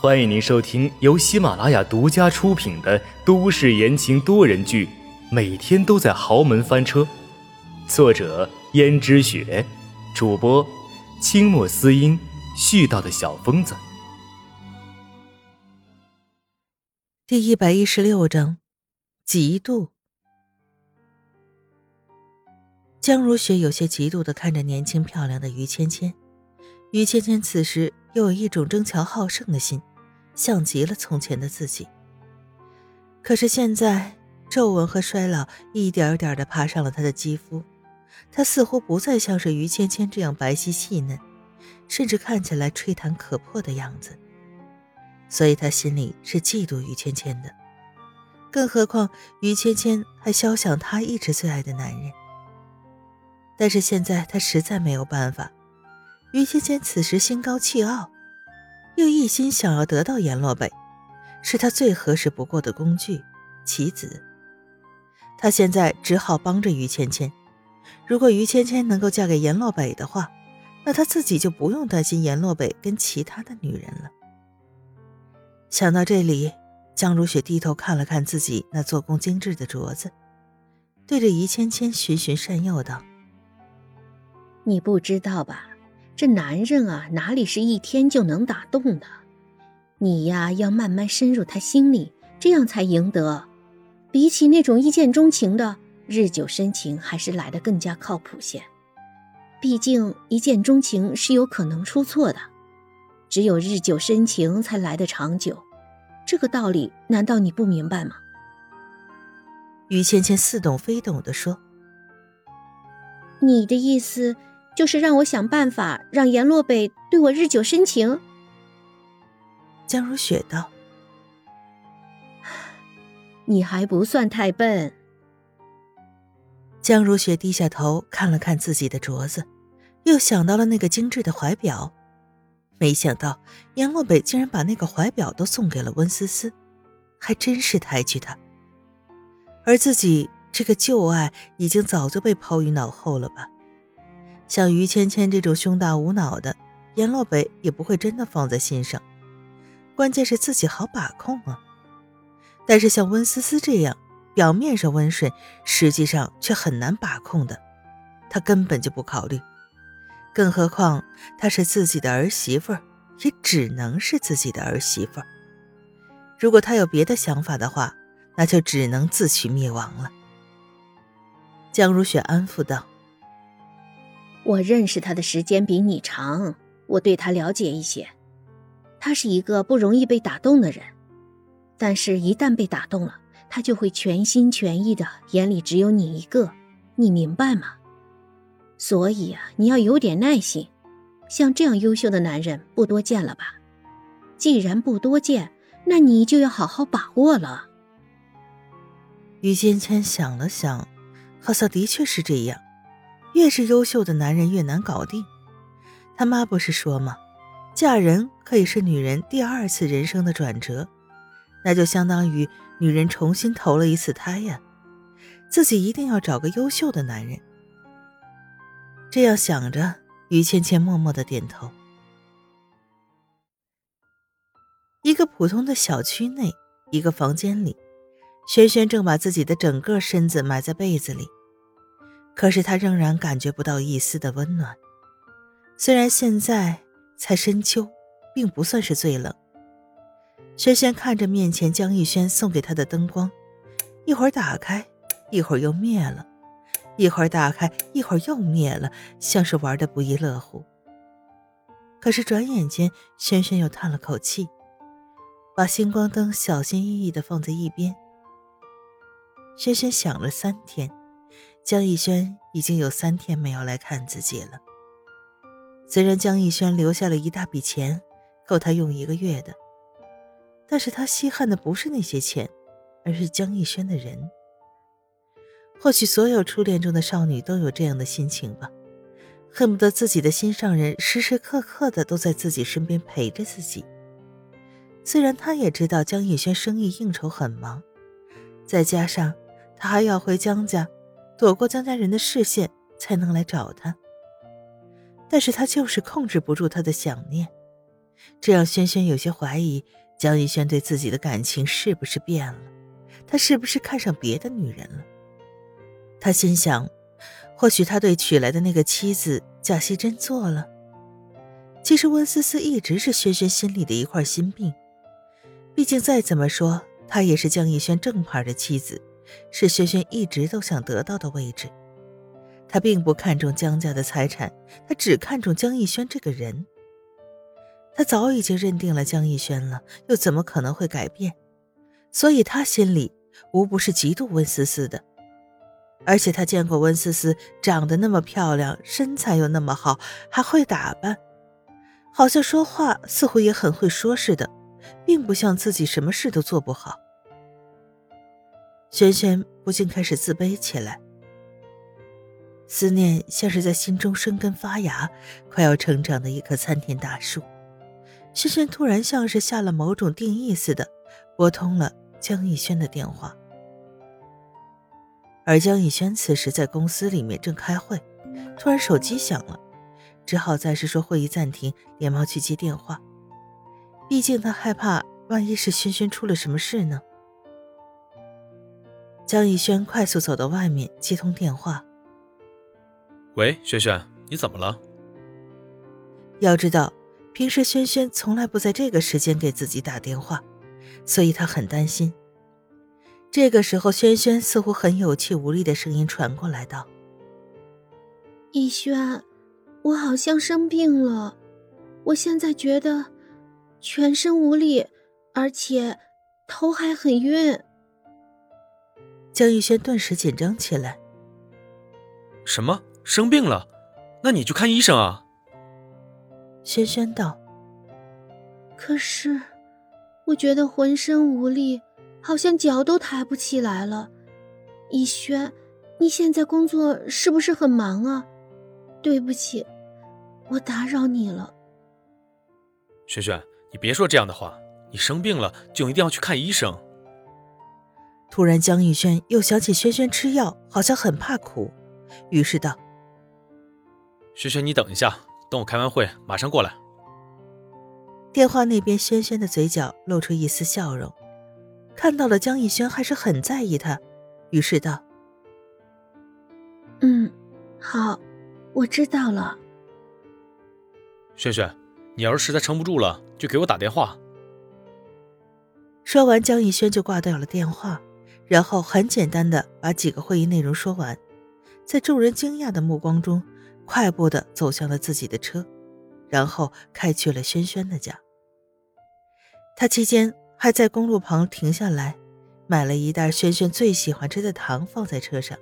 欢迎您收听由喜马拉雅独家出品的都市言情多人剧《每天都在豪门翻车》，作者：胭脂雪，主播：清墨思音，絮叨的小疯子。第一百一十六章，嫉妒。江如雪有些嫉妒的看着年轻漂亮的于芊芊，于芊芊此时又有一种争强好胜的心。像极了从前的自己。可是现在，皱纹和衰老一点点的爬上了他的肌肤，他似乎不再像是于芊芊这样白皙细嫩，甚至看起来吹弹可破的样子。所以他心里是嫉妒于芊芊的。更何况于芊芊还肖想他一直最爱的男人。但是现在他实在没有办法。于芊芊此时心高气傲。又一心想要得到阎洛北，是他最合适不过的工具、棋子。他现在只好帮着于芊芊。如果于芊芊能够嫁给阎洛北的话，那他自己就不用担心阎洛北跟其他的女人了。想到这里，江如雪低头看了看自己那做工精致的镯子，对着于芊芊循循善诱道：“你不知道吧？”这男人啊，哪里是一天就能打动的？你呀，要慢慢深入他心里，这样才赢得。比起那种一见钟情的，日久生情还是来的更加靠谱些。毕竟一见钟情是有可能出错的，只有日久生情才来得长久。这个道理难道你不明白吗？于芊芊似懂非懂的说：“你的意思？”就是让我想办法让阎洛北对我日久生情。江如雪道：“你还不算太笨。”江如雪低下头看了看自己的镯子，又想到了那个精致的怀表。没想到阎洛北竟然把那个怀表都送给了温思思，还真是抬举他。而自己这个旧爱已经早就被抛于脑后了吧？像于芊芊这种胸大无脑的，阎洛北也不会真的放在心上。关键是自己好把控啊。但是像温思思这样，表面上温顺，实际上却很难把控的，他根本就不考虑。更何况她是自己的儿媳妇儿，也只能是自己的儿媳妇儿。如果他有别的想法的话，那就只能自取灭亡了。江如雪安抚道。我认识他的时间比你长，我对他了解一些。他是一个不容易被打动的人，但是，一旦被打动了，他就会全心全意的，眼里只有你一个，你明白吗？所以啊，你要有点耐心。像这样优秀的男人不多见了吧？既然不多见，那你就要好好把握了。于芊芊想了想，好像的确是这样。越是优秀的男人越难搞定，他妈不是说吗？嫁人可以是女人第二次人生的转折，那就相当于女人重新投了一次胎呀。自己一定要找个优秀的男人。这样想着，于芊芊默默的点头。一个普通的小区内，一个房间里，轩轩正把自己的整个身子埋在被子里。可是他仍然感觉不到一丝的温暖。虽然现在才深秋，并不算是最冷。轩轩看着面前江逸轩送给他的灯光，一会儿打开，一会儿又灭了；一会儿打开，一会儿又灭了，像是玩的不亦乐乎。可是转眼间，轩轩又叹了口气，把星光灯小心翼翼的放在一边。轩轩想了三天。江逸轩已经有三天没有来看自己了。虽然江逸轩留下了一大笔钱，够他用一个月的，但是他稀罕的不是那些钱，而是江逸轩的人。或许所有初恋中的少女都有这样的心情吧，恨不得自己的心上人时时刻刻的都在自己身边陪着自己。虽然他也知道江逸轩生意应酬很忙，再加上他还要回江家。躲过江家人的视线，才能来找他。但是他就是控制不住他的想念，这让轩轩有些怀疑江逸轩对自己的感情是不是变了，他是不是看上别的女人了？他心想，或许他对娶来的那个妻子假戏真做了。其实温思思一直是轩轩心里的一块心病，毕竟再怎么说，她也是江逸轩正牌的妻子，是轩轩一直都想得到的位置。他并不看重江家的财产，他只看重江逸轩这个人。他早已经认定了江逸轩了，又怎么可能会改变？所以他心里无不是嫉妒温思思的。而且他见过温思思长得那么漂亮，身材又那么好，还会打扮，好像说话似乎也很会说似的，并不像自己什么事都做不好。轩轩不禁开始自卑起来。思念像是在心中生根发芽，快要成长的一棵参天大树。轩轩突然像是下了某种定义似的，拨通了江逸轩的电话。而江逸轩此时在公司里面正开会，突然手机响了，只好暂时说会议暂停，连忙去接电话。毕竟他害怕，万一是轩轩出了什么事呢？江逸轩快速走到外面接通电话。喂，轩轩，你怎么了？要知道，平时轩轩从来不在这个时间给自己打电话，所以他很担心。这个时候，轩轩似乎很有气无力的声音传过来道：“逸轩，我好像生病了，我现在觉得全身无力，而且头还很晕。”江逸轩顿时紧张起来：“什么？”生病了，那你去看医生啊。轩轩道。可是，我觉得浑身无力，好像脚都抬不起来了。逸轩，你现在工作是不是很忙啊？对不起，我打扰你了。轩轩，你别说这样的话，你生病了就一定要去看医生。突然，江逸轩又想起轩轩吃药好像很怕苦，于是道。轩轩，你等一下，等我开完会，马上过来。电话那边，轩轩的嘴角露出一丝笑容，看到了江逸轩还是很在意他，于是道：“嗯，好，我知道了。”轩轩，你要是实在撑不住了，就给我打电话。说完，江逸轩就挂掉了电话，然后很简单的把几个会议内容说完，在众人惊讶的目光中。快步的走向了自己的车，然后开去了轩轩的家。他期间还在公路旁停下来，买了一袋轩轩最喜欢吃的糖放在车上，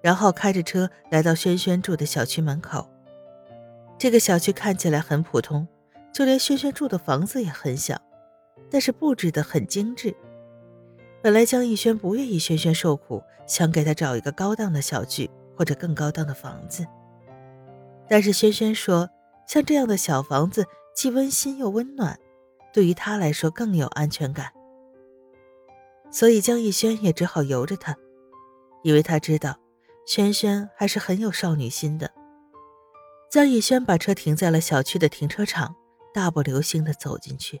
然后开着车来到轩轩住的小区门口。这个小区看起来很普通，就连轩轩住的房子也很小，但是布置的很精致。本来江逸轩不愿意轩轩受苦，想给他找一个高档的小区或者更高档的房子。但是轩轩说，像这样的小房子既温馨又温暖，对于他来说更有安全感。所以江逸轩也只好由着他，因为他知道轩轩还是很有少女心的。江逸轩把车停在了小区的停车场，大步流星的走进去。